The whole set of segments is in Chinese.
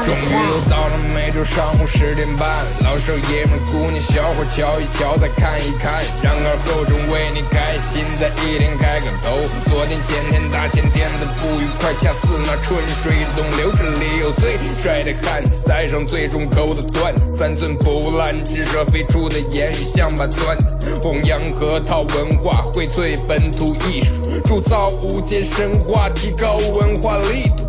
终于又到了每周上午十点半，老少爷们、姑娘小伙瞧一瞧，再看一看，然而后生为你开心，在一天开个头。昨天、前天、大前天的不愉快，恰似那春水东流。这里有最帅的汉子，带上最重口的段子，三寸不烂之舌飞出的言语像把钻子，弘扬核桃文化，荟萃本土艺术，铸造无间神话，提高文化力度，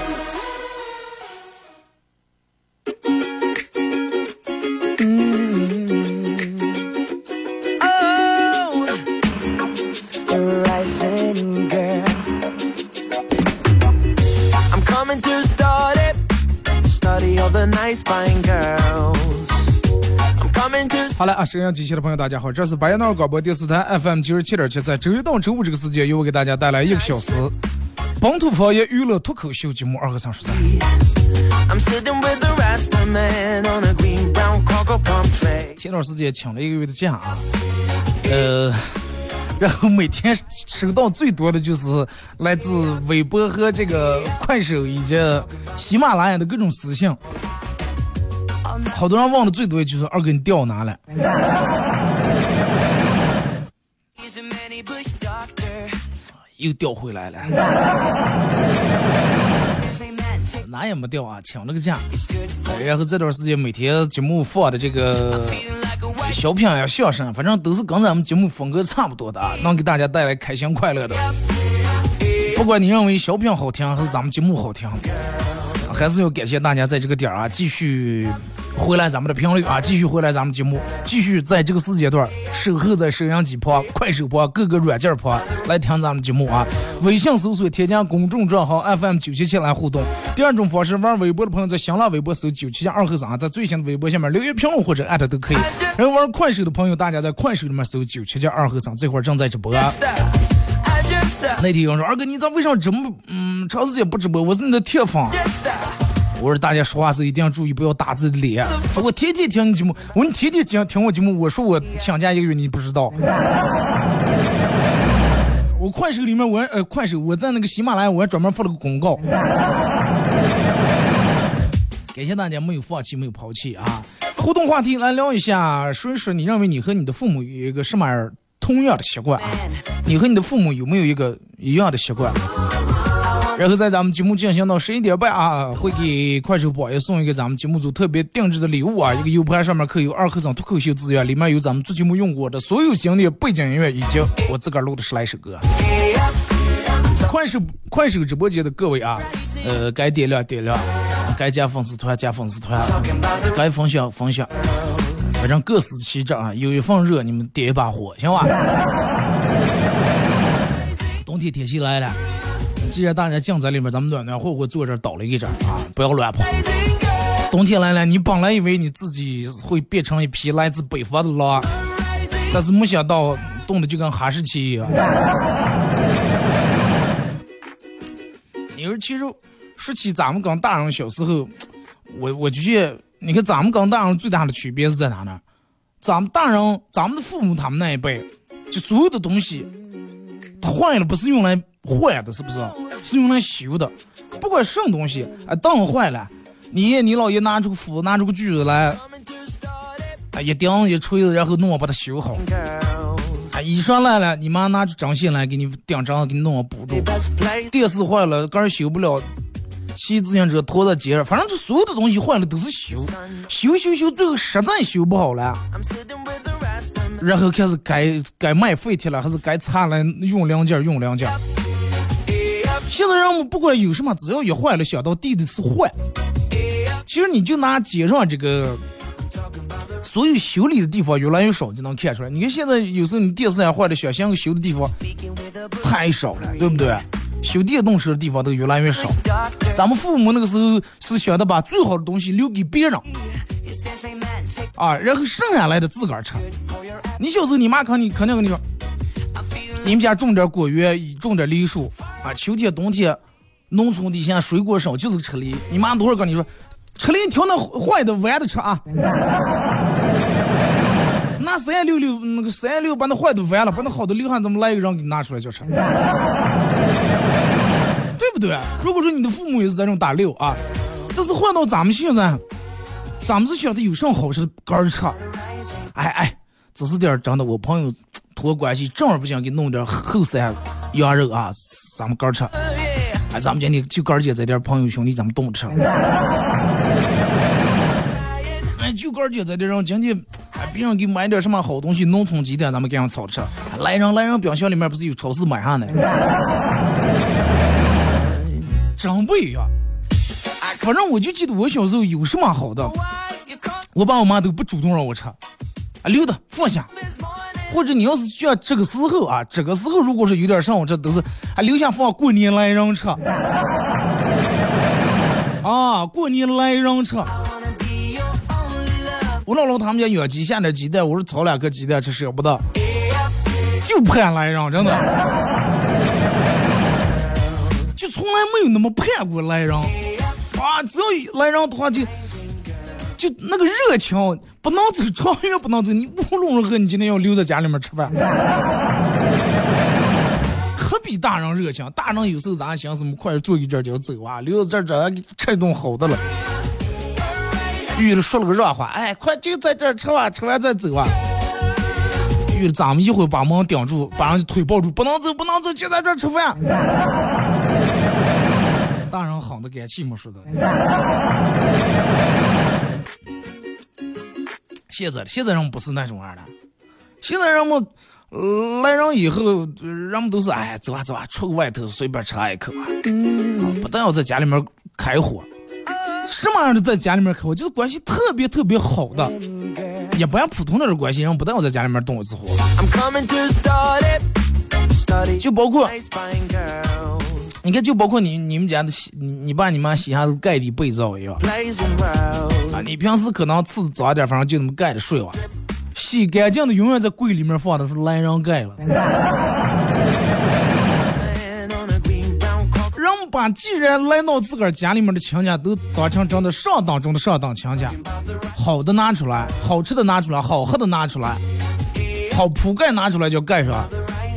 收音机前的朋友，大家好，这是白彦淖尔广播电视台 FM 九十七点七，在周一到周五这个时间，由我给大家带来一个小时本土方言娱乐脱口秀节目《二和三十三》。前段时间请了一个月的假啊，呃，然后每天收到最多的就是来自微博和这个快手以及喜马拉雅的各种私信。好多人问的最多就是二哥你掉哪了？又掉回来了，哪也没掉啊，请了个假。然后这段时间每天节目放的这个小品呀、相声，反正都是跟咱们节目风格差不多的啊，能给大家带来开心快乐的。不管你认为小品好听还是咱们节目好听，还是要感谢大家在这个点儿啊继续。回来咱们的频率啊，继续回来咱们节目，继续在这个时间段守候在收音机旁、快手旁、各个软件旁来听咱们节目啊。微信搜索添加公众账号 FM 九七七来互动。第二种方式，玩微博的朋友在新浪微博搜九七七二和三，在最新的微博下面留言评论或者艾特都可以。然后玩快手的朋友，大家在快手里面搜九七七二和三，这会儿正在直播。那天有人说二哥，你咋为啥这么嗯长时间不直播？我是你的铁粉。我说大家说话时一定要注意，不要打自己脸。我天天听你节目，我说你天天听听我节目，我说我想假一个月你不知道。我快手里面我呃快手我在那个喜马拉雅我还专门发了个公告。感谢大家没有放弃，没有抛弃啊！互动话题来聊一下，说一说你认为你和你的父母有一个什么样同样的习惯啊？你和你的父母有没有一个一样的习惯？然后在咱们节目进行到十一点半啊，会给快手榜爷送一个咱们节目组特别定制的礼物啊，一个 U 盘上面刻有二和尚脱口秀资源，里面有咱们做节目用过的所有经典背景音乐以及我自个儿录的十来首歌。快手快手直播间的各位啊，呃，该点亮点亮，该加粉丝团加粉丝团，该分享分享，反正各司其职啊，有一份热你们点一把火，行吧？冬天天气来了。既然大家静在里面，咱们暖暖和和坐这倒了一阵啊，不要乱跑。冬天来了，你本来以为你自己会变成一匹来自北方的狼，但是没想到冻的就跟哈士奇一样。你说，其实说起咱们跟大人小时候，我我就觉得，你看咱们跟大人最大的区别是在哪呢？咱们大人，咱们的父母他们那一辈，就所有的东西，它坏了不是用来。坏的是不是？是用来修的，不管什么东西，啊，灯坏了，你你姥爷拿出个斧子，拿出个锯子来，啊，一钉一锤子，然后弄把它修好。啊，衣裳烂了，你妈拿出针线来给你钉针，给你弄个补住。电视坏了，杆修不了，骑自行车拖着街上，反正这所有的东西坏了都是修，修修修，最后实在修不好了。然后开始该该卖废铁了，还是该擦了用零件用零件。现在人们不管有什么，只要一坏了，想到地的是坏。其实你就拿街上这个所有修理的地方越来越少，就能看出来。你看现在有时候你电视也坏了，想想修的地方太少了，对不对？修电动车的地方都越来越少。咱们父母那个时候是想的把最好的东西留给别人，啊，然后剩下来的自个儿吃。你小时候你妈肯定肯定跟你说，你们家种点果园，种点梨树，啊，秋天冬天，农村底下水果少，就是吃梨。你妈多少跟你说，吃梨挑那坏的弯的吃啊。拿三六六那个三六把那坏的完了，把那好的留下，怎么来一个人给你拿出来就吃？对不对？如果说你的父母也是这种打六啊，但是换到咱们现在，咱们是觉得有啥好吃的干儿吃。哎哎，只是点真的，我朋友托关系，正儿不想给弄点后山羊肉啊，咱们哥儿吃。哎，咱们今天就哥儿姐这点朋友兄弟，咱们动吃。哎，就哥儿姐在这让今天。别人给买点什么好东西，农村鸡蛋咱们给人炒吃。来人来人，冰箱里面不是有超市买上的？真不一样。反正我就记得我小时候有什么好的，我爸我妈都不主动让我吃，啊留的放下。或者你要是像这个时候啊，这个时候如果是有点上，我这都是啊留下放过年来人吃。啊，过年来人吃。我姥姥他们家养鸡，下点鸡蛋，我说炒两个鸡蛋吃舍不得，就盼来人，真的，就从来没有那么盼过来人，啊，只要来人的话就，就那个热情，不能走，长远不能走，你无论如何你今天要留在家里面吃饭，可比大人热情，大人有时候咱想什么快坐一阵就要走啊，留在这这吃一顿好的了。玉了说了个热话，哎，快就在这吃完，吃完再走啊！玉了，咱们一会儿把门顶住，把人腿抱住，不能走，不能走，就在这吃饭。大人狠的跟气没似的。现在现在人不是那种样的，现在人们来人以后，人们都是哎，走啊走啊，出个外头随便吃一口啊，不但要在家里面开火。什么样的在家里面开火，就是关系特别特别好的，也不像普通那种关系，人不但要在家里面动一次火。就包括，你看，就包括你你们家的洗，你爸你妈洗下盖的被罩一样。啊，你平时可能次早点，反正就那么盖着睡吧。洗干净的永远在柜里面放的是懒人盖了。人把既然来到自个儿家里面的亲家都当成真的上当中的上当亲家，好的拿出来，好吃的拿出来，好喝的拿出来，好铺盖拿出来就盖上，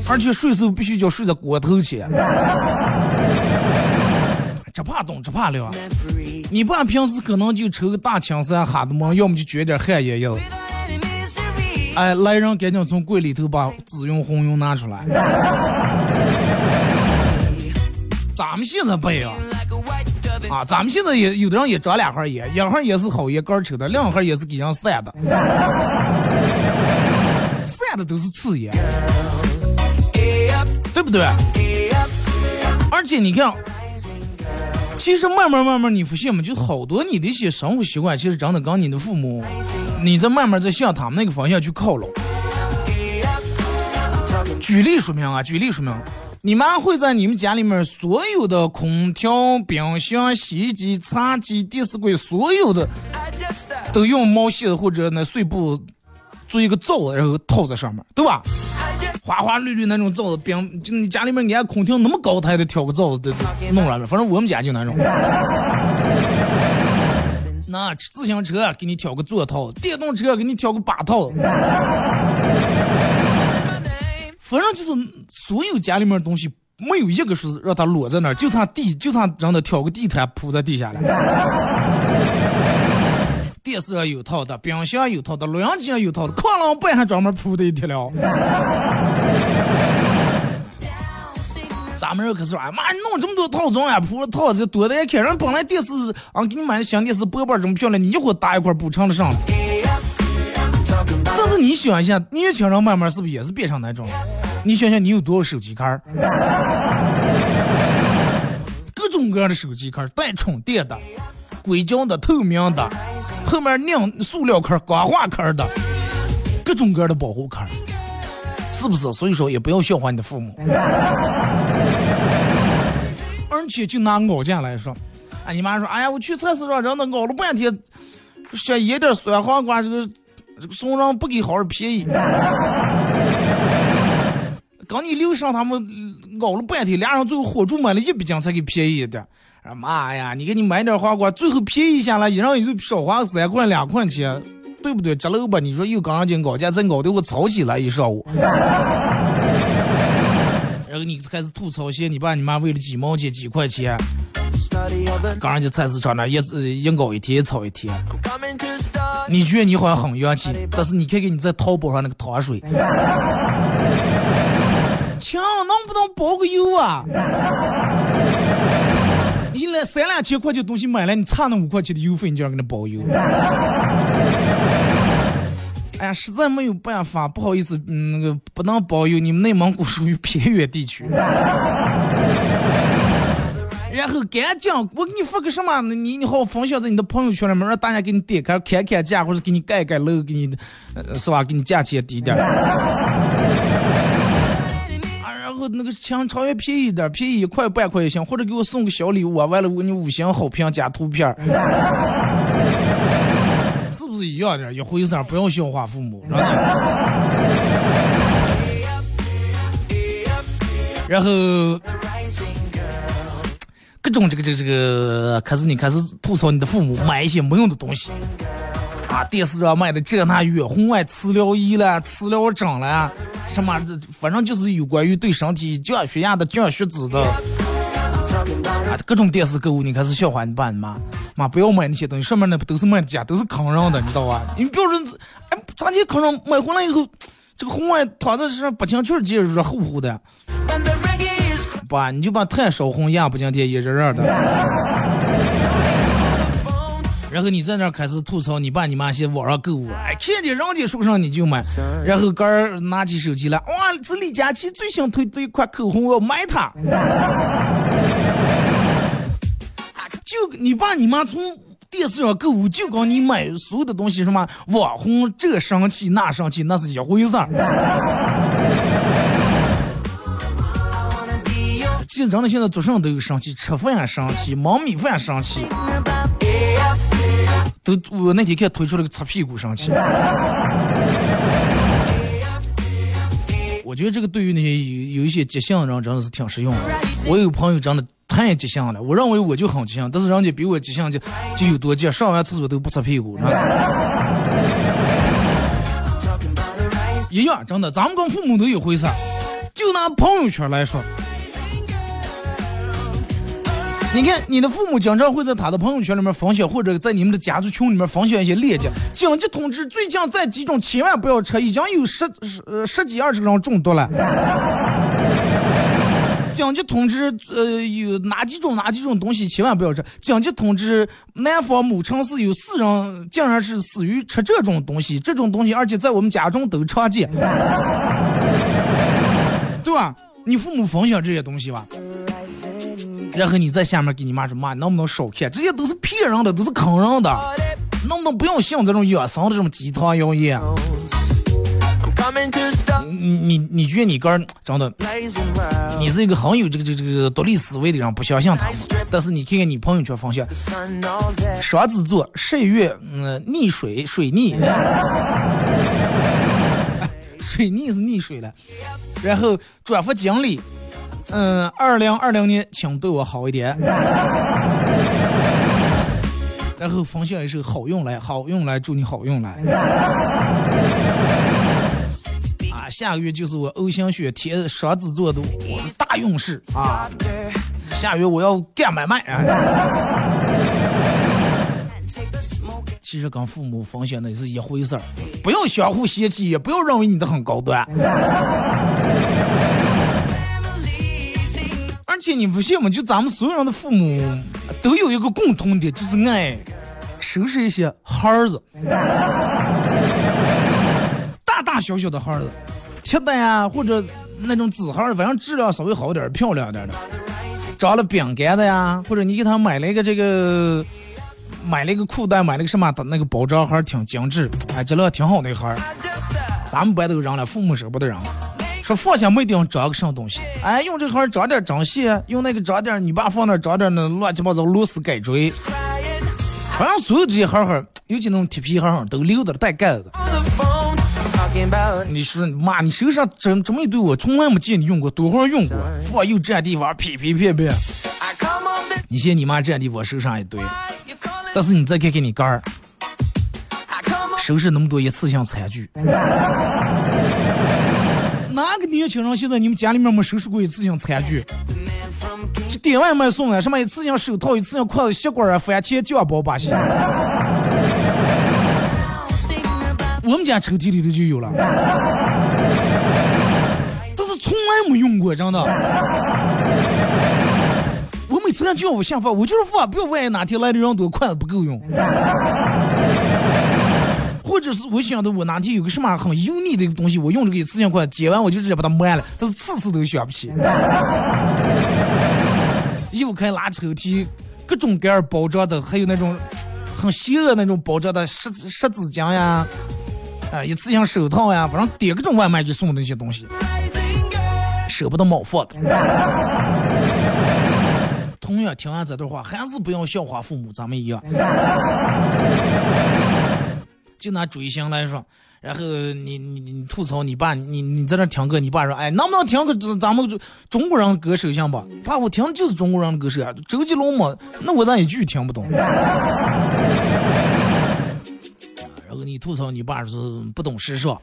而且睡时候必须叫睡在锅头前，这怕冻，这怕凉。你爸平时可能就抽个大青山哈的嘛，要么就卷点汗烟要。哎，来人赶紧从柜里头把紫云红云拿出来。咱们现在不一样啊！咱们现在也有的人也抓两盒烟，一盒也是好烟杆抽的，两盒也是给人散的，散的都是次烟，对不对？而且你看，其实慢慢慢慢你发现嘛，就好多你的一些生活习惯，其实真的跟你的父母，你在慢慢在向他们那个方向去靠拢。举例说明啊，举例说明。你妈会在你们家里面所有的空调、冰箱、洗衣机、茶几、电视柜，所有的都用毛线或者那碎布做一个罩，然后套在上面，对吧？花花绿绿那种罩子，冰就你家里面连空调那么高，他还得挑个罩子都弄来了。反正我们家就那种。那自行车给你挑个座套，电动车给你挑个把套。反正就是所有家里面东西没有一个是让它裸在那儿，就差地，就差让他挑个地毯铺在地下了。电视上有套的，冰箱有套的，录音机上有套的，哐啷板还专门铺的一条了。咱们这可是说，妈，你弄这么多套装呀，铺套子多的也看，人本来电视啊给你买的新电视薄板这么漂亮，你一会儿搭一块补偿的上。但是你想一下，年轻人慢慢是不是也是变成那种？你想想，你有多少手机壳？各种各样的手机壳，带充电的、硅胶的、透明的，后面拧塑料壳、刮画壳的，各种各样的保护壳，是不是？所以说，也不要笑话你的父母。而且就拿熬价来说，啊，你妈说，哎呀，我去菜市场真的熬了半天，想腌点酸黄瓜，这个这个送人不给好便宜。刚你刘上他们熬了半天，俩人最后火烛买了一百斤才给便宜一点。妈呀，你给你买点黄瓜，最后便宜下来，一人也就少花三块两块钱，对不对？这楼吧，你说又刚人家熬价，再熬的我吵起来一上午。然后你开始吐槽些，你爸你妈为了几毛钱几块钱，刚人家菜市场那一一搞一天吵一天。你觉得你好像很洋气，但是你看看你在淘宝上那个糖水，亲，能不能包个邮啊？你来三两千块钱东西买来，你差那五块钱的邮费，你就要给他包邮。哎呀，实在没有办法，不好意思，那个不能包邮。你们内蒙古属于偏远地区。然后赶紧，我给你发个什么？你你好分享在你的朋友圈里面，让大家给你点开看看价，或者给你盖盖楼，给你，是吧？给你价钱低点。那个抢超越便宜点，便宜一块半块也行，或者给我送个小礼物啊，完了我给你五星好评加图片，是不是一样的？一回事，不要笑话父母。然后各种这个这个这个，开始你开始吐槽你的父母买一些没用的东西。啊，电视上卖的这那远红外磁疗仪了，磁疗针了，什么，反正就是有关于对身体降血压的、降血脂的，啊，各种电视购物，你开始笑话你爸你妈，妈不要买那些东西，上面那不都是卖假，都是坑人的，你知道吧？你不要说，哎，咋地坑人？买回来以后，这个红外躺在身上不清气儿，热乎乎的，爸，你就把炭烧红，压不进去，一热热的。然后你在那开始吐槽你爸你妈些网上购物，哎，看见人家说上你就买，然后哥儿拿起手机来，哇，这李佳琦最新推的一款口红，我要买它。就你爸你妈从电视上购物，就告你买所有的东西，什么网红这生气那生气，那是一回事儿。其实真的现在做什么都有生气，吃饭生气，忙米饭生气。都我那天看推出了个擦屁股神器，我觉得这个对于那些有有一些急性的人真的是挺实用的。我有朋友真的太急性了，我认为我就很急性，但是人家比我急性就就有多急，上完厕所都不擦屁股。一样，真的，咱们跟父母都有回事。就拿朋友圈来说。你看，你的父母经常会在他的朋友圈里面分享，或者在你们的家族群里面分享一些链接。紧急通知，最近在几种千万不要吃，已经有十十十几二十个人中毒了。紧急通知，呃，有哪几种哪几种东西千万不要吃。紧急通知，南方某城市有四人竟然是死于吃这种东西，这种东西而且在我们家中都常见，对吧？你父母分享这些东西吧。然后你在下面给你妈说妈，能不能少看？这些都是骗人的，都是坑人的，能不能不要信这种养生的这种鸡汤谣言？你你你觉得你哥真的，你是一个很有这个这个这个独立思维的人，不相信他们。但是你看看你朋友圈方向，双子座十一月嗯溺水水逆，水逆是溺水了，然后转发经历。嗯，二零二零年，请对我好一点。然后分享一首好运来，好运来，祝你好运来。啊，下个月就是我欧香雪天双子座的我的大运势啊！下月我要干买卖啊！其实跟父母分享的是一回事儿，不要相互嫌弃，也不要认为你的很高端。而且你不信吗？就咱们所有人的父母都有一个共同点，就是爱收拾一些孩子，大大小小的孩子，铁的呀，或者那种纸孩儿，反正质量稍微好点、漂亮点的，长了饼干的呀，或者你给他买了一个这个，买了一个裤带，买了个什么的那个包装盒，挺精致，哎，质量挺好那盒儿，咱们班都扔了，父母舍不得扔。说放下没地方装个什么东西，哎，用这块装点针线，用那个装点，你爸放那装点那乱七八糟螺丝改锥，反正所有这些盒盒，尤其那种铁皮盒盒都留的带盖子的。你说妈，你手上这这么一堆，我从来没见你用过，多会儿用过，放又占地方，噼噼啪啪。你嫌你妈占地方，手上一堆，但是你再看看你干儿，收拾那么多一次性餐具。哪个年轻人现在你们家里面没收拾过一次性餐具？这点外卖送的什么一次性手套、一次性筷子、吸管啊、番茄酱包把戏。我们家抽屉里头就有了，但是从来没用过，真的。我每次看就要我下饭，我就是发，不要万一哪天来的人多，筷子不够用。或者是我想的，我哪天有个什么很油腻的一个东西，我用这个一次性筷子接完我就直接把它抹了，但是次次都想不起。又开拉抽屉，各种各样包装的，还有那种很邪恶那种包装的湿湿纸巾呀。啊，一次性手套呀，反正点各种外卖就送那些东西，舍不得冒放的。同样听完这段话，还是不要笑话父母，咱们一样。就拿追星来说，然后你你你吐槽你爸，你你在那听歌，你爸说，哎，能不能听个咱们中国人歌手行吧？爸，我听的就是中国人的歌手啊，周杰伦嘛，那我咋一句听不懂？然后你吐槽你爸是不懂时尚，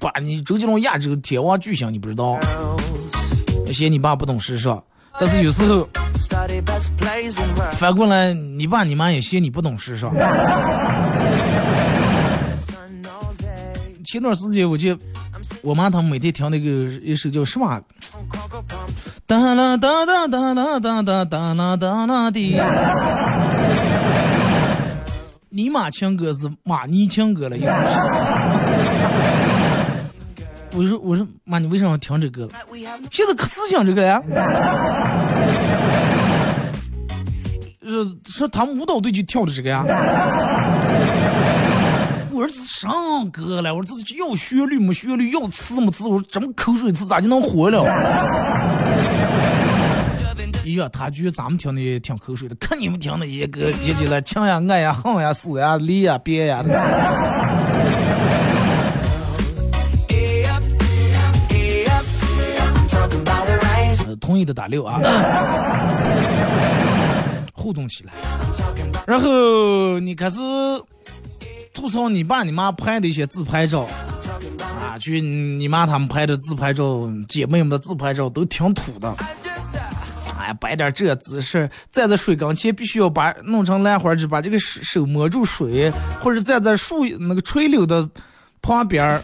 爸，你周杰伦亚洲天王巨星你不知道，嫌你爸不懂时尚，但是有时候反过来，你爸你妈也嫌你不懂时尚。前段时间我就我妈他们每天听那个一首叫什么？哒啦哒哒哒哒哒哒哒啦哒啦的。尼玛情歌是马尼情歌了，又。我说我说妈，你为什么要听这歌了？现在可思想这个呀？说说他们舞蹈队就跳的这个呀？我儿子上歌了，我说这是要旋律没旋律，要词没词，我说这么口水词咋就能火了？哎呀，他觉得咱们听的也挺口水的，看你们听的一个接起来情呀、爱呀、恨呀、死呀、离呀、别呀。同意的打六啊，互动起来。然后你开始吐槽你爸你妈拍的一些自拍照啊，去你妈他们拍的自拍照，姐妹们的自拍照都挺土的。哎呀，摆点这姿势，站在水缸前必须要把弄成兰花指，把这个手手摸住水，或者站在树那个垂柳的旁边儿，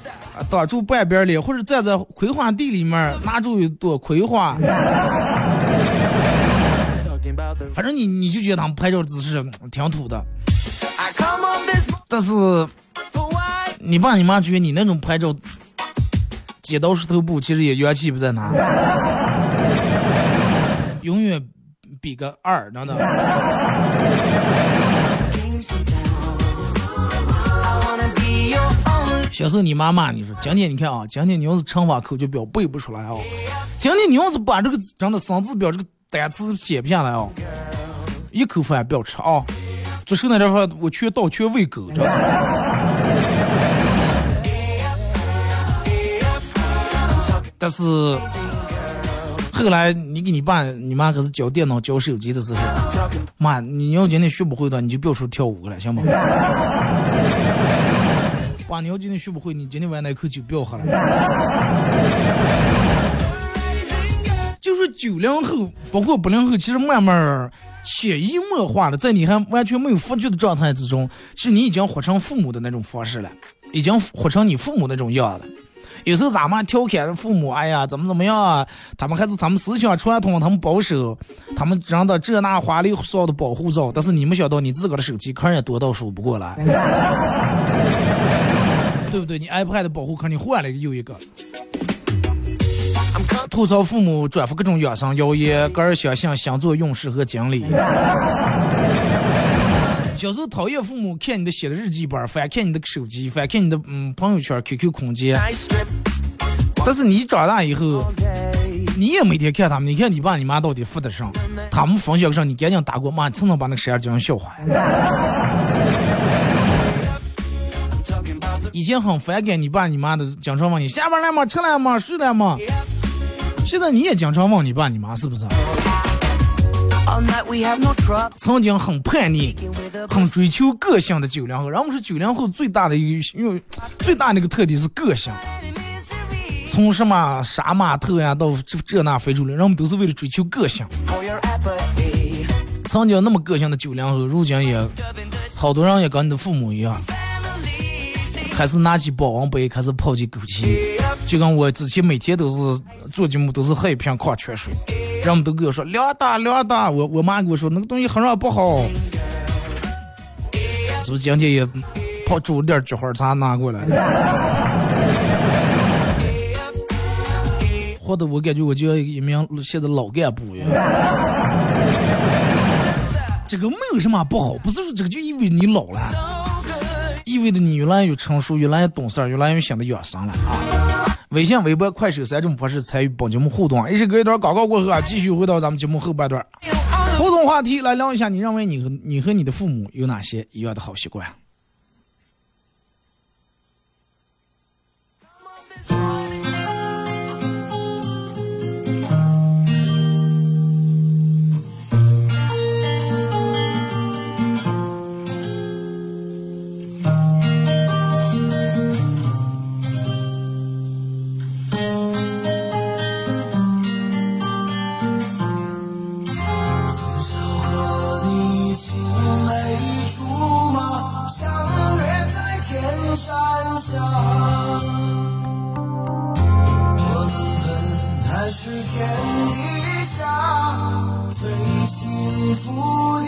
挡住半边脸，或者站在葵花地里面拿住一朵葵花。反正你你就觉得他们拍照姿势挺土的，但是你爸你妈觉得你那种拍照剪刀石头布，其实也元气不在哪。永远比个二，等等。小时候你妈骂你说：“今天你看啊，今天你要是乘法口诀表背不出来哦，今天你要是把这个真的生字表这个单词写不下来哦，一口饭不要吃啊！做剩那点饭我全倒全喂狗。” 但是。后来你给你爸你妈可是教电脑教手机的时候，妈，你要今天学不会的，你就不要出跳舞了，行吗？爸，你要今天学不会，你今天晚上那口酒不要喝了。就是九零后，包括八零后，其实慢慢潜移默化的，在你还完全没有发觉的状态之中，其实你已经活成父母的那种方式了，已经活成你父母那种样了。有时候咱们调侃父母，哎呀，怎么怎么样啊？他们还是他们思想传统，他们保守，他们真的这那花里胡哨的保护罩。但是你没想到你自个的手机壳也多到数不过来，对不对？你 iPad 的保护壳你换了又一个。吐槽父母转发各种养生谣言，个人相信星座运势和经历。小时候讨厌父母看你的写的日记本，翻看你的手机，翻看你的嗯朋友圈、QQ 空间。但是你长大以后，你也每天看他们，你看你爸你妈到底富的上，他们分享上，你赶紧打过妈，蹭蹭把那个事儿讲笑话。以前很反感你爸你妈的，经常问你下班了吗？吃了吗？睡了吗？现在你也经常问你爸你妈是不是？曾经很叛逆、很追求个性的九零后，然后是九零后最大的一个，因为最大的一个特点是个性。从什么杀马特呀，到这这那非洲流，人们都是为了追求个性。曾经那么个性的九零后，如今也好多人也跟你的父母一样，开始拿起保温杯，开始泡起枸杞。就跟我之前每天都是做节目，都是喝一瓶矿泉水，人们都跟我说凉的凉的。我我妈跟我说那个东西很热不好。是不是今天也泡煮了点菊花茶拿过来？或者我感觉我就要一名现在老干部一样。这个没有什么不好，不是说这个就意味你老了，意味着你越来越成熟，越来越懂事，越来越显得养生了啊。微信、微博、快手三种方式参与本节目互动，一是隔一段广告过后啊，继续回到咱们节目后半段。互动话题来聊一下，你认为你和你和你的父母有哪些一样的好习惯？vivo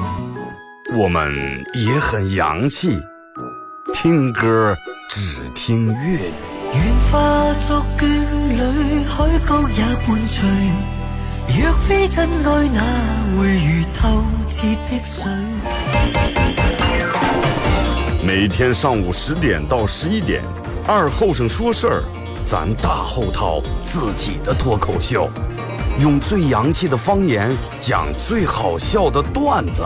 我们也很洋气，听歌只听粤语。愿化作眷侣，海角也伴隨。若非真爱，哪会如透徹的水？每天上午十点到十一点，二后生说事儿，咱大后套自己的脱口秀，用最洋气的方言讲最好笑的段子。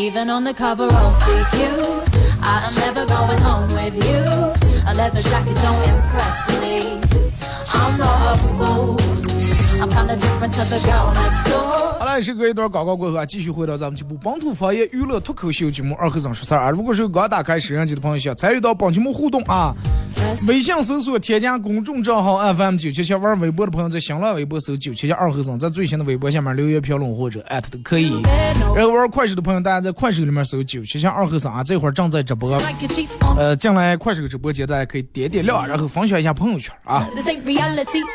Even on the cover of GQ, I am never going home with you. A leather jacket don't impress me. I'm not a fool. 好了，时隔一段广告过后啊，继续回到咱们节目本土方言娱乐脱口秀节目二和尚说事儿啊。如果是刚打开摄像机的朋友，想参与到本节目互动啊，微信搜索添加公众账号 FM 九七七，玩微博的朋友在新浪微博搜九七七二和尚，在最新的微博下面留言评论或者艾特都可以。然后玩快手的朋友，大家在快手里面搜九七七二和尚啊，这会儿正在直播。呃，进来快手直播间，大家可以点点亮，然后分享一下朋友圈啊。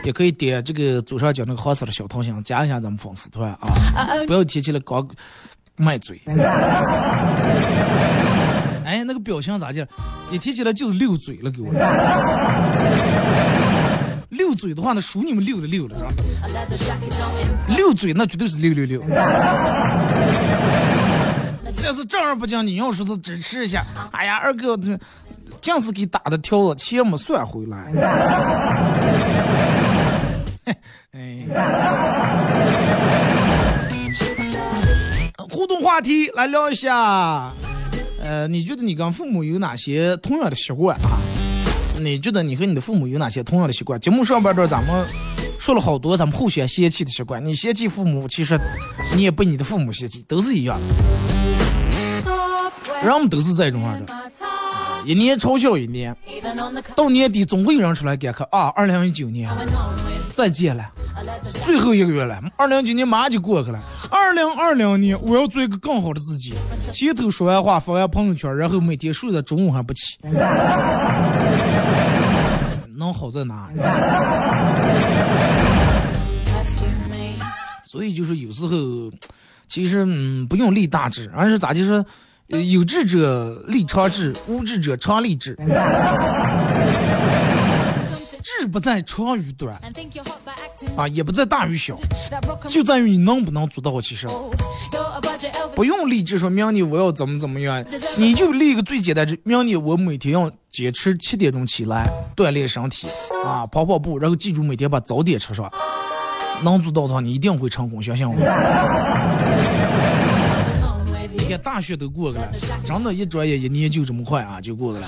也可以点这个左上角那个黄色的小桃心，加一下咱们粉丝团啊！Uh 不要提起来刚卖嘴。哎，那个表情咋的？一提起来就是溜嘴了，给我。溜嘴的话，那属你们溜的溜了，是吧.溜嘴那绝对是溜溜溜。但是正儿八经，你要说是支持一下，哎呀，二哥这净是给打的条子，钱没算回来。哎，互动话题来聊一下，呃，你觉得你跟父母有哪些同样的习惯啊？你觉得你和你的父母有哪些同样的习惯？节目上半段咱们说了好多咱们互相嫌弃的习惯，你嫌弃父母，其实你也被你的父母嫌弃，都是一样，人们都是这种样的，一年嘲笑一年，到年底总会有人出来感慨啊，二零一九年再见了。最后一个月了，二零一九年马上就过去了。二零二零年，我要做一个更好的自己。前头说完话，发完朋友圈，然后每天睡到中午还不起，能好在哪？所以就是有时候，其实嗯，不用立大志，而是咋就是，有志者立长志，无志者长立志。志不在长与短啊，也不在大与小就在于你能不能做到。其实。不用立志说明年我要怎么怎么样，你就立一个最简单的，明年我每天要坚持七点钟起来锻炼身体啊，跑跑步，然后记住每天把早点吃上。能做到的话，你一定会成功，相信我。看大学都过去了，真的，一转眼一年就这么快啊，就过去了。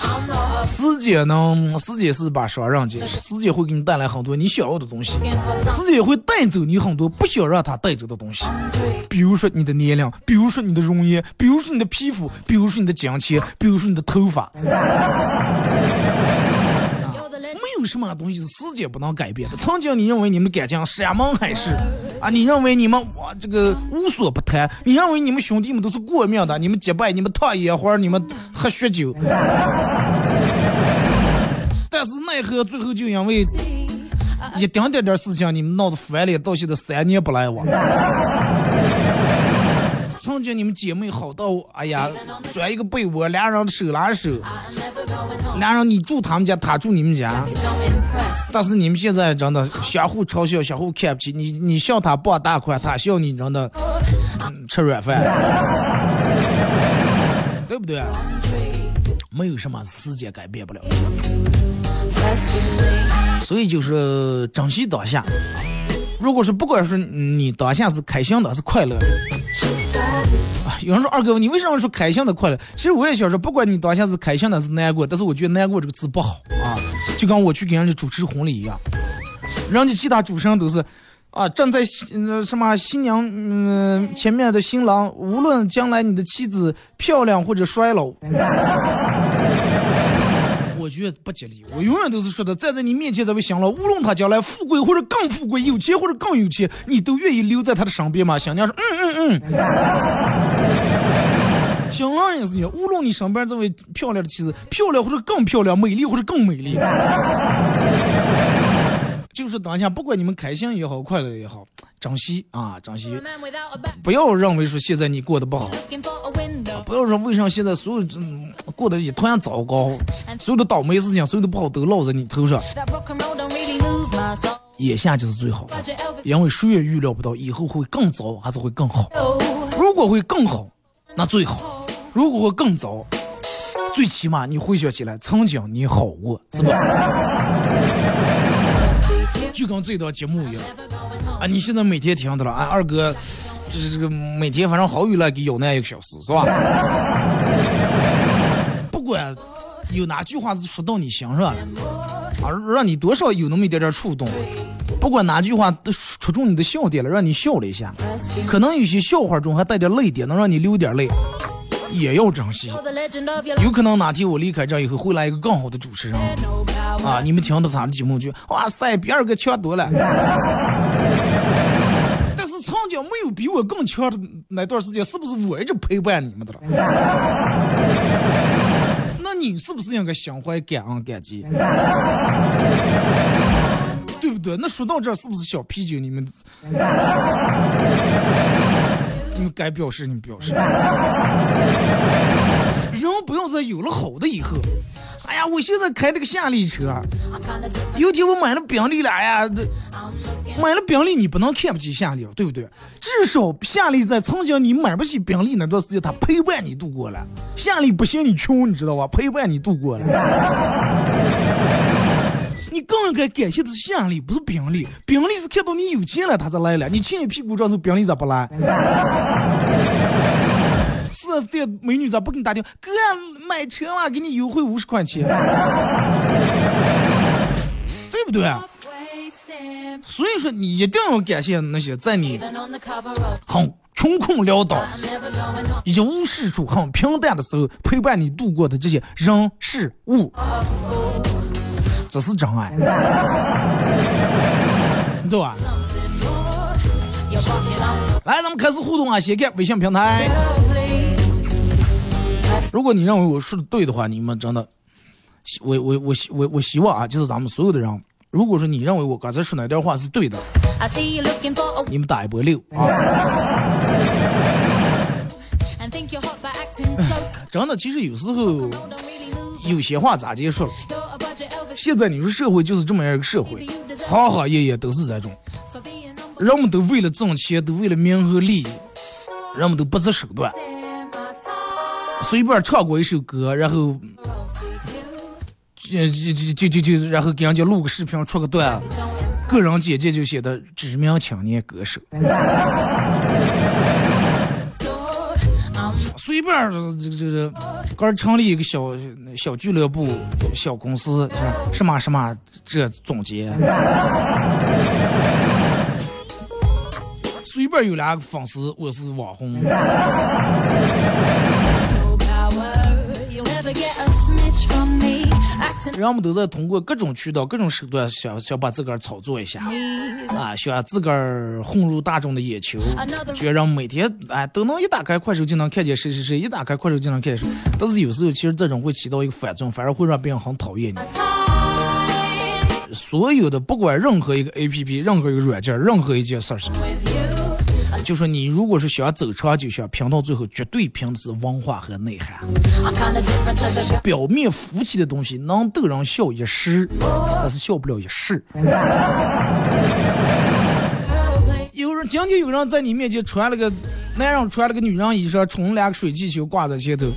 时间呢，时间是把双刃剑，时间会给你带来很多你想要的东西时间也会带走你很多不想让它带走的东西。比如说你的年龄，比如说你的容颜，比如说你的皮肤，比如说你的金钱，比如说你的头发.没有什么东西是时间不能改变的。曾经你认为你们感情山盟海誓啊，你认为你们我这个无所不谈，你认为你们兄弟们都是过命的，你们结拜，你们烫烟花，你们喝血酒。但是奈何最后就因为一丁点点事情，你们闹得翻脸，到现在三年不来往。曾经你们姐妹好到，哎呀，钻一个被窝，俩人手拉手.俩人你住他们家，他住你们家。但是你们现在真的相互嘲笑，相互看不起。你你笑他傍大款，他笑你真的、嗯、吃软饭。对 对不对？没有什么时间改变不了，所以就是珍惜当下。如果是不管是你当下是开心的，是快乐的，啊，有人说二哥，你为什么说开心的快乐？其实我也想说，不管你当下是开心的，是难过，但是我觉得难过这个字不好啊，就跟我去给人家主持婚礼一样，人家其他主持人都是。啊，站在呃什么新娘嗯前面的新郎，无论将来你的妻子漂亮或者衰老，我觉得不吉利。我永远都是说的，站在你面前这位新郎，无论他将来富贵或者更富贵，有钱或者更有钱，你都愿意留在他的身边吗？新娘说，嗯嗯嗯。新郎也是一样，无论你身边这位漂亮的妻子漂亮或者更漂亮，美丽或者更美丽。就是当下，不管你们开心也好，快乐也好，珍惜啊，珍惜，不要认为说现在你过得不好，不要说为啥现在所有过得一团样糟糕，所有的倒霉事情，所有的不好都落在你头上。眼下就是最好，因为谁也预料不到以后会更糟还是会更好。如果会更好，那最好；如果会更糟，最起码你回想起来曾经你好过，是吧？就跟这档节目一样啊！你现在每天听到了，啊，二哥，就是这个每天反正好雨了，给咬那一个小时，是吧？不管有哪句话是说到你心上了，啊，让你多少有那么一点点触动。不管哪句话都戳中你的笑点了，让你笑了一下。可能有些笑话中还带点泪点，能让你流点泪，也要珍惜。有可能哪天我离开这以后，会来一个更好的主持人。啊！你们听到他的节目就哇塞，比二哥强多了。但是曾经没有比我更强的那段时间，是不是我一直陪伴你们的了？那你是不是应该心怀感恩感激？对不对？那说到这，是不是小啤酒？你们，你们该表示，你们表示。人不要在有了好的以后。哎呀，我现在开这个夏利车，有天我买了宾利了，哎呀，买了宾利你不能看不起夏利，对不对？至少夏利在曾经你买不起宾利那段时间，他陪伴你度过了。夏利不嫌你穷，你知道吧？陪伴你度过了。你更应该感谢的是夏利，不是宾利。宾利是看到你有钱了，他才来了。你欠一屁股账，是宾利咋不来？四 S 店美女咋不给你打电话？哥，买车嘛，给你优惠五十块钱，对不对？所以说，你一定要感谢那些在你很穷困潦倒、一无是处、很平淡的时候陪伴你度过的这些人事物，这是真爱，对吧？来，咱们开始互动啊！先看微信平台。如果你认为我说的对的话，你们真的，我我我希我我希望啊，就是咱们所有的人，如果说你认为我刚才说那段话是对的，你们打一波六啊！真的，其实有时候有些话咋结束了？现在你说社会就是这么样一个社会，行行业业都是这种，人们都为了挣钱，都为了名和利，人们都不择手段。随便唱过一首歌，然后，就就就就就然后给人家录个视频，出个段，个人简介就写的知名青年歌手。随便这这这，刚成立一个小小俱乐部、小公司，什么什么这总结。随便有两个粉丝，我是网红。人们都在通过各种渠道、各种手段，想想把自个儿炒作一下，啊，想自个儿混入大众的眼球，觉让每天哎都能一打开快手就能看见谁谁谁，一打开快手就能看见谁。但是有时候其实这种会起到一个反作用，反而会让别人很讨厌你。所有的不管任何一个 A P P、任何一个软件、任何一件事情。就说你如果是想走长久，想拼到最后，绝对拼的是文化和内涵。表面浮起的东西能逗人笑一时，但是笑不了一世。有人今天有人在你面前穿了个男人穿了个女人衣裳，冲两个水气球挂在前头，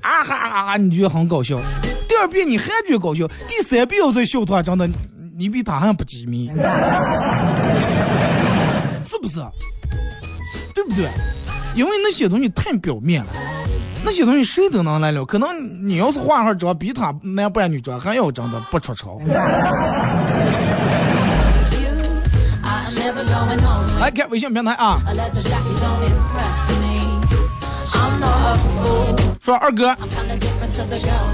啊哈哈哈，你觉得很搞笑。第二遍你还觉得搞笑，第三遍要再笑的话，真的你比他还不机密，是不是？对不对？因为那些东西太表面了，那些东西谁都能来了。可能你要是化上妆，比他男扮女装还要真的不出丑。来看微信平台啊，说二哥，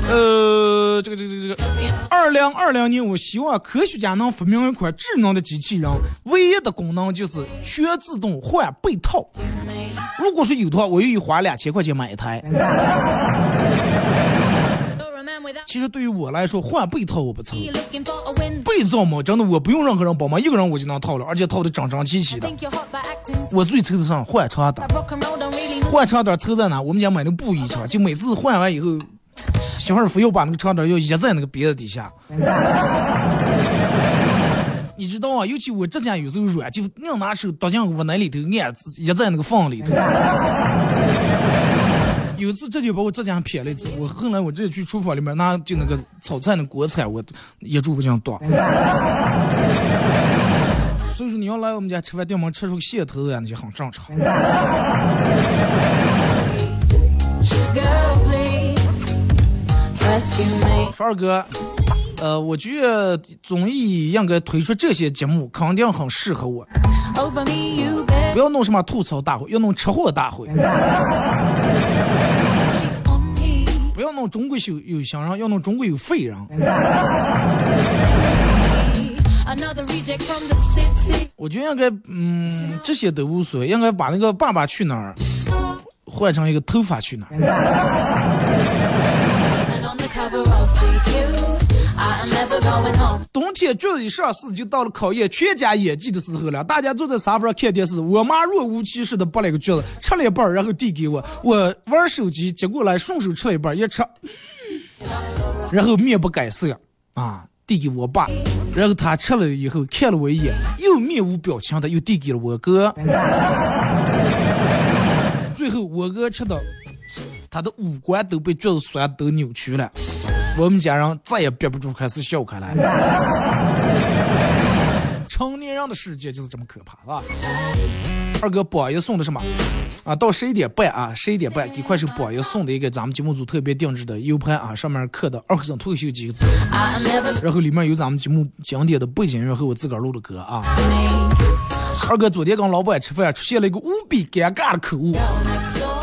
呃，这个这个这个这个，二零二零年，我希望科学家能发明一款智能的机器人，唯一的功能就是全自动换被套。如果说有的话，我愿意花两千块钱买一台。其实对于我来说，换被套我不愁.被罩嘛，真的我不用任何人帮忙，一个人我就能套了，而且套的整整齐齐的。我最愁的上换长的，Rock and roll don't really 换长点抽在哪？我们家买的布衣长，就每次换完以后，媳妇儿非要把那个长点要掖在那个鼻子底下。你知道啊，尤其我指甲有时候软，就硬拿手剁进屋内里头，按掖在那个缝里头。有一次这就把我指甲撇了一次，我后来我直接去厨房里面拿就那个炒菜那锅铲，我也住我这样剁。所以说你要来我们家吃饭，掉门吃出个线头啊，那就很正常。说二哥，呃，我觉得综艺应该推出这些节目，肯定很适合我。不要弄什么吐槽大会，要弄吃货大会.不要弄中国有有新人，要弄中国有废人。我觉得应该，嗯，这些都无所谓，应该把那个《爸爸去哪儿》换成一个《头发去哪儿》。冬天橘子一上市，就到了考验全家演技的时候了。大家坐在沙发上看电视，我妈若无其事的剥了一个橘子，吃了一半，然后递给我，我玩手机接过来，顺手吃了一半，一吃，然后面不改色啊，递给我爸，然后他吃了以后看了我一眼，又面无表情的又递给了我哥，最后我哥吃的，他的五官都被橘子酸都扭曲了。我们家人再也憋不住，开始笑开来。成年人的世界就是这么可怕是吧！二哥榜一送的什么？啊，到十一点半啊，十一点半给快手榜一送的一个咱们节目组特别定制的 U 盘啊，上面刻的“二和尚脱口秀”几个字，然后里面有咱们节目经典的背景音乐和我自个儿录的歌啊。二哥昨天跟老板吃饭，出现了一个无比尴尬的口误。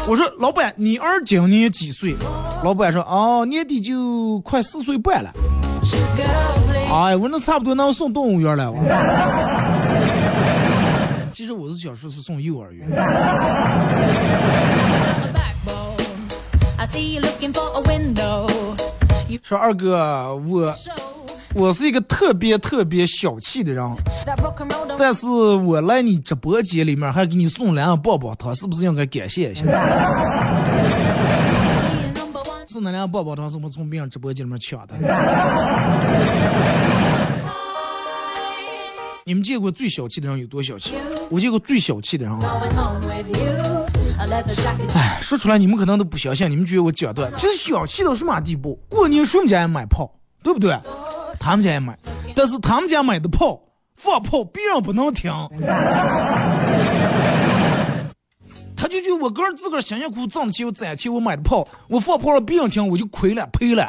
我说老板，你儿今年几岁？老板说哦，年底就快四岁半了。哎，我那差不多能送动物园了。其实我是想说，是送幼儿园。说二哥，我我是一个特别特别小气的人，但是我来你直播间里面还给你送两棒棒糖，是不是应该感谢一下？送那两棒棒糖是我从别人直播间里面抢的。你们见过最小气的人有多小气？我见过最小气的人啊，哎，说出来你们可能都不相信，你们觉得我讲段，这小气到什么地步？过年谁家也买炮，对不对？他们家也买，但是他们家买的炮放炮，别人不能听。他就觉得我个人自个儿辛辛苦苦挣的钱，我攒钱我买的炮，我放炮了别人听我就亏了赔了.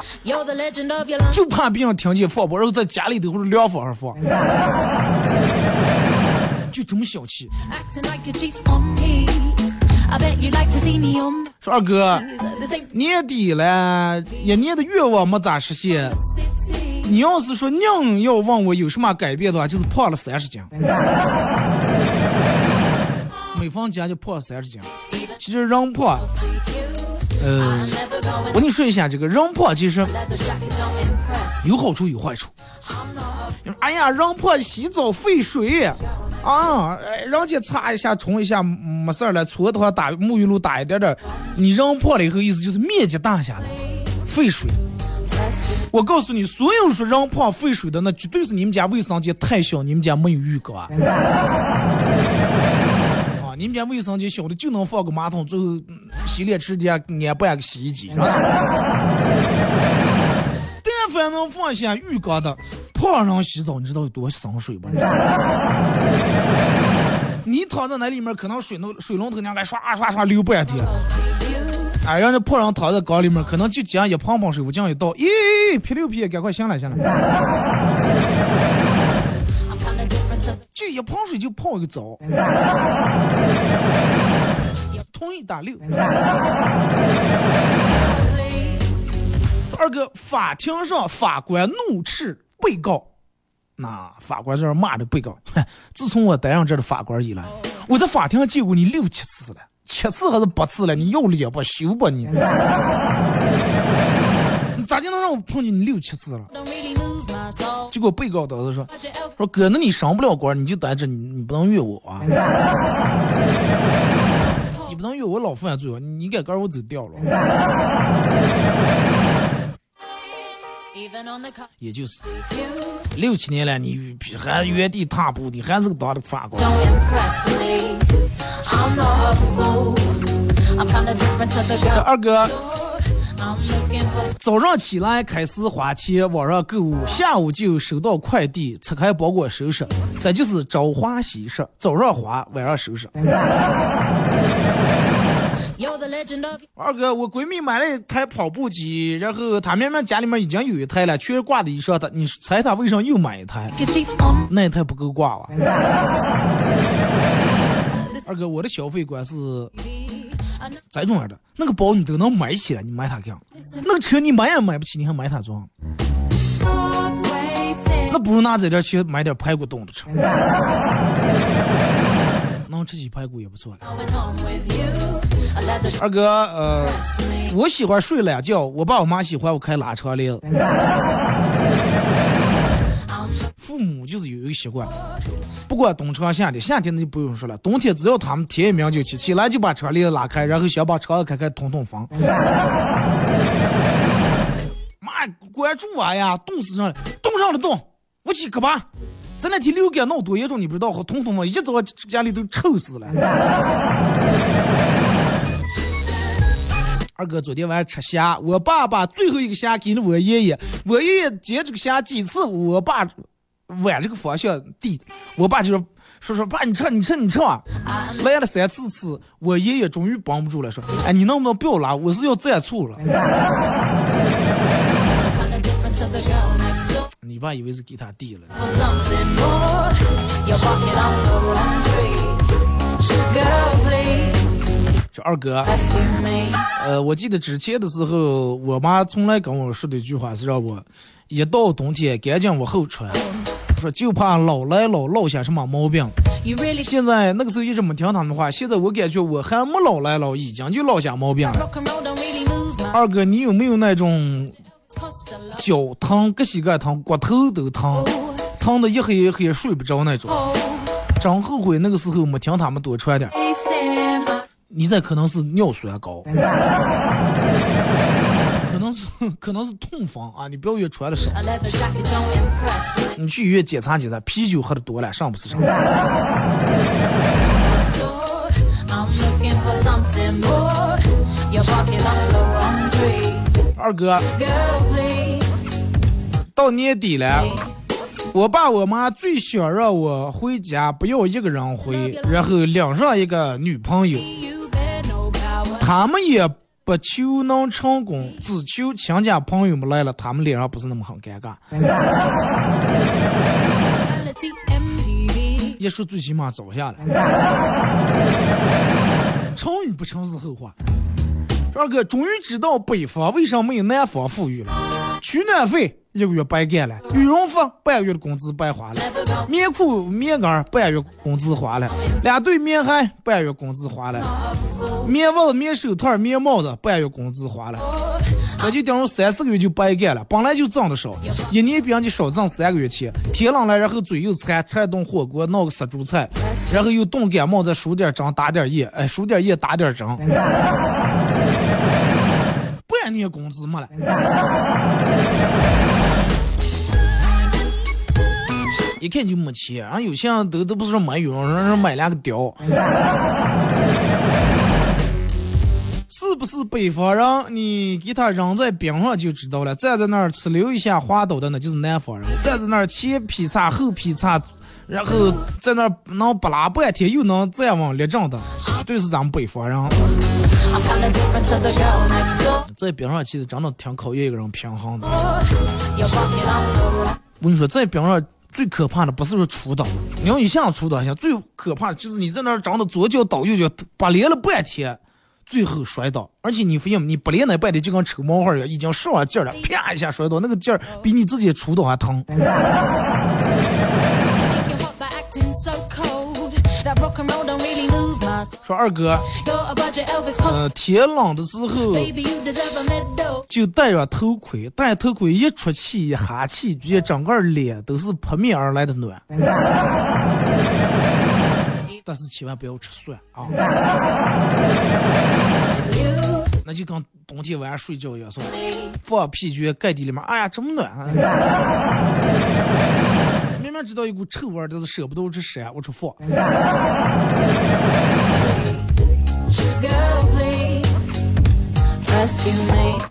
就怕别人听见放炮，然后在家里头或者凉房上放，就这么小气。说二哥年底了，一年的愿望没咋实现。你要是说硬要问我有什么改变的话，就是胖了三十斤。每逢节就胖三十斤。其实人胖，呃我跟你说一下，这个人胖其实有好处有坏处。哎呀，人胖洗澡费水啊，哎人家擦一下冲一下没事了，搓的话打沐浴露打一点点。你人胖了以后，意思就是面积大下来，费水。我告诉你，所有说让胖废水的，那绝对是你们家卫生间太小，你们家没有浴缸啊！啊，你们家卫生间小的就能放个马桶，最后嗯洗脸池底下安半个洗衣机？但凡能放下浴缸的泡上洗澡，你知道有多省水不？你躺在那里面，可能水龙水龙头那个刷刷刷流半天。哎，让那破人躺在缸里面，可能就捡一碰碰水，我这样一倒，咦，噼里噼，赶快下来下来，就一碰水就泡一个澡，同一打六。二哥，法庭上法官怒斥被告，那法官在这骂着被告，自从我担任这的法官以来，我在法庭上见过你六七次了。七次还是八次了？你要脸不？羞不你？你 咋就能让我碰见你六七次了？结果被告当时说：“说哥，那你上不了官，你就待着，你你不能怨我啊！你不能怨我 老犯罪啊！你该跟我走掉了。”也就是六七年了，你还原地踏步，你还是个当的法官。二哥，早上起来开始花钱网上购物，下午就收到快递，拆开包裹收拾，这就是朝花夕拾，早上花，晚上收拾。二哥，我闺蜜买了一台跑步机，然后她明明家里面已经有一台了，全是挂的衣裳她。你猜她为啥又买一台？那一台不够挂吧？二哥，我的消费观是这种样的：那个包你都能买起来，你买它干？那个车你买也买不起，你还买它装？那不如拿这点钱买点排骨冻的吃。能吃起排骨也不错。二哥，呃，我喜欢睡懒觉，我爸我妈喜欢我开拉窗帘。母就是有一个习惯，不管冬长夏天，夏天那就不用说了，冬天只要他们天一明就起，起来就把窗帘拉开，然后先把窗子开开通通风。妈，关注我呀，冻死上了，冻上了冻，我去可怕。咱那天流感闹多严重，你不知道？和通通嘛，一早家里都臭死了。二哥昨天晚上吃虾，我爸把最后一个虾给了我爷爷，我爷爷捡这个虾几次，我爸往这个方向递，我爸就说说说爸你吃你吃你吃啊，来了三次次，我爷爷终于绷不住了，说哎你能不能不要拉，我是要蘸醋了。你爸以为是给他递了。说二哥，呃，我记得之前的时候，我妈从来跟我说的一句话是让我一到冬天赶紧往后穿，说就怕老来老落下什么毛病。现在那个时候一直没听他们的话，现在我感觉我还没老来老，已经就落下毛病了。二哥，你有没有那种脚疼、各膝盖疼、骨头都疼，疼的一黑一黑睡不着那种？真后悔那个时候没听他们多穿点。你这可能是尿酸高，可 能是 可能是痛风啊！你不要越穿的少，你去医院检查检查，啤酒喝的多了，上不是上？二哥，到年底了，我爸我妈最想让我回家，不要一个人回，然后领上一个女朋友。他们也不求能成功，只求亲家朋友们来了，他们脸上不是那么很尴尬。一说最起码早下来，成与不成是后话。二哥终于知道北方为什么没有南方富裕了，取暖费。一个月白干了，羽绒服半个月的工资白花了，棉裤棉袄半月工资花了，两对棉鞋半月工资花了，棉袜子棉手套棉帽子半月工资花了，这就等于三四个月就白干了。本来就挣的少，一年比人家少挣三个月钱。天冷了，然后嘴又馋，馋顿火锅，闹个杀猪菜，然后又冻感冒，再输点针打点液，哎，输点液打点针，半年工资没了。一看就没钱，然后有些人都都不是说买羽绒，人是买两个貂。是是不是北方人？你给他扔在冰上就知道了。站在那儿哧溜一下滑倒的那就是南方人。站在那儿前劈叉后劈叉，然后在那儿能不拉半天又能站稳立正的，绝对是咱们北方人。在冰上其实真的挺考验一个人平衡的。我跟你说，在冰上最可怕的不是说出倒，你要一下子出倒下，最可怕的就是你在那儿长的左脚倒右脚，把连了半天，最后摔倒。而且你发现你不连那半天就跟抽毛花一样，已经上了劲儿了，啪一下摔倒，那个劲儿比你自己出倒还疼。说二哥，呃，天冷的时候就戴上头盔，戴头盔一出气一哈气，直接整个脸都是扑面而来的暖。但是千万不要吃蒜啊！那就跟冬天晚上睡觉一样，放屁就盖地里面，哎呀，这么暖啊！明明知道一股臭味儿，但是舍不得吃屎，我说放。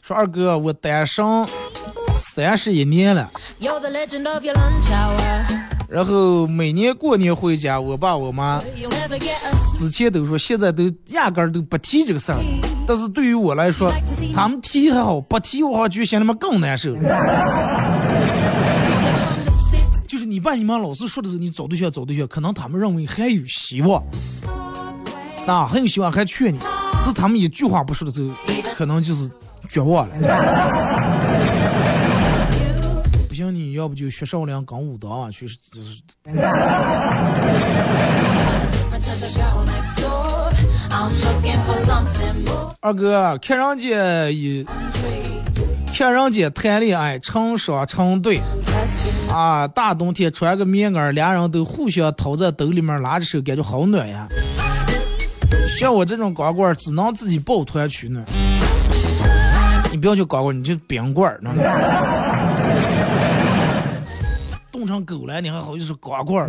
说二哥，我单身三十一年了.然后每年过年回家，我爸我妈.之前都说，现在都压根儿都不提这个事儿。但是对于我来说，他们提还好，不提我好觉得心里面更难受。你爸你妈老是说的时候，你找对象找对象，可能他们认为还有希望，啊，还有希望还娶你。这他们一句话不说的时候，可能就是绝望了。不行，你要不就学少林跟武当啊，去，就是。二哥，看人家也，看人家谈恋爱成双成对。啊，大冬天穿个棉袄儿，俩人都互相掏在兜里面拉着手，感觉好暖呀。像我这种光棍，只能自己抱团取暖。你不要叫光棍，你就冰棍儿，知道吗？冻成狗了，你还好意思光棍儿？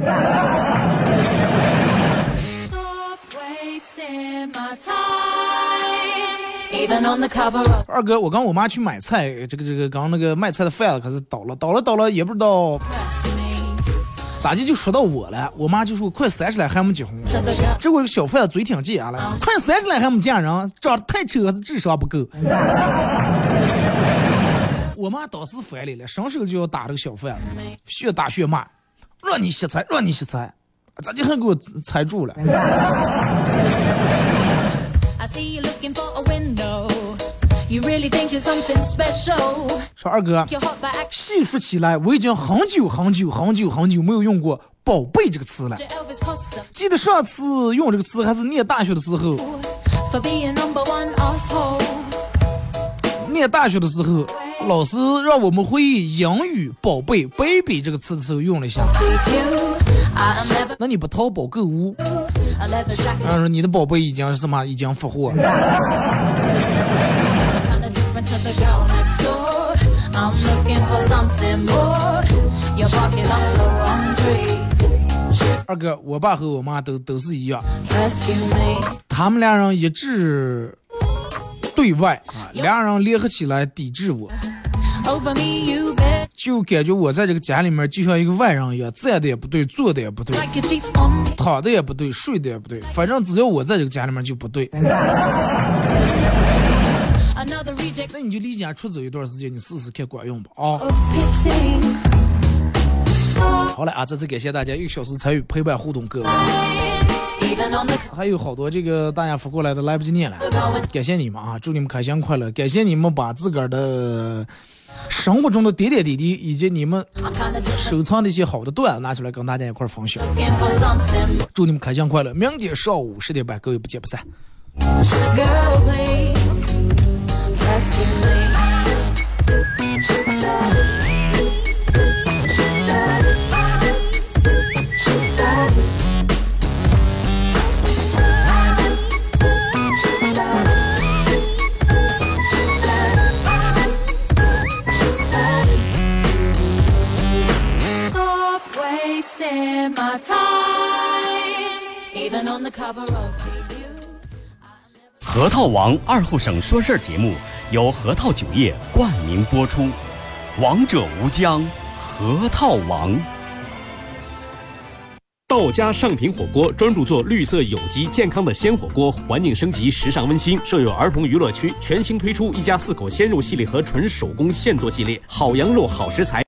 二哥，我跟我妈去买菜，这个这个刚那个卖菜的贩子可是倒了，倒了倒了，也不知道咋的就说到我了。我妈就说快三十了还没结婚。这个小贩子嘴挺贱了，快三十了还没嫁人，长得太丑还是智商不够？我妈当时翻脸了，伸手就要打这个小贩子，血打血骂，让你洗菜，让你洗菜，咋就还给我踩住了？说二哥.细说起来，我已经很久很久很久很久没有用过“宝贝”这个词了。记得上次用这个词还是念大学的时候，for being number one asshole. 念大学的时候，老师让我们回忆英语“宝贝 ”“baby” 这个词的时候用了一下。那你不淘宝购物.然后说你的宝贝已经什么已经复活。二哥我爸和我妈都都是一样。他们俩人一致对外啊俩人联合起来抵制我。就感觉我在这个家里面就像一个外人一样站的也不对坐的也不对躺的也不对睡的也不对反正只要我在这个家里面就不对。那你就离家出走一段时间，你试试看管用不啊好了啊，再次感谢大家一个小时参与陪伴互动各位还有好多这个大家发过来的来不及念了。感谢你们啊！祝你们开心快乐！感谢你们把自个儿的生活中的点点滴滴，以及你们.收藏的一些好的段子拿出来跟大家一块儿分享。祝你们开心快乐！明天上午十点半，各位不见不散。核桃王二后省说事儿节目由核桃酒业冠名播出，王者无疆，核桃王。道家上品火锅专注做绿色有机健康的鲜火锅，环境升级，时尚温馨。设有儿童娱乐区，全新推出一家四口鲜肉系列和纯手工现做系列，好羊肉好食材。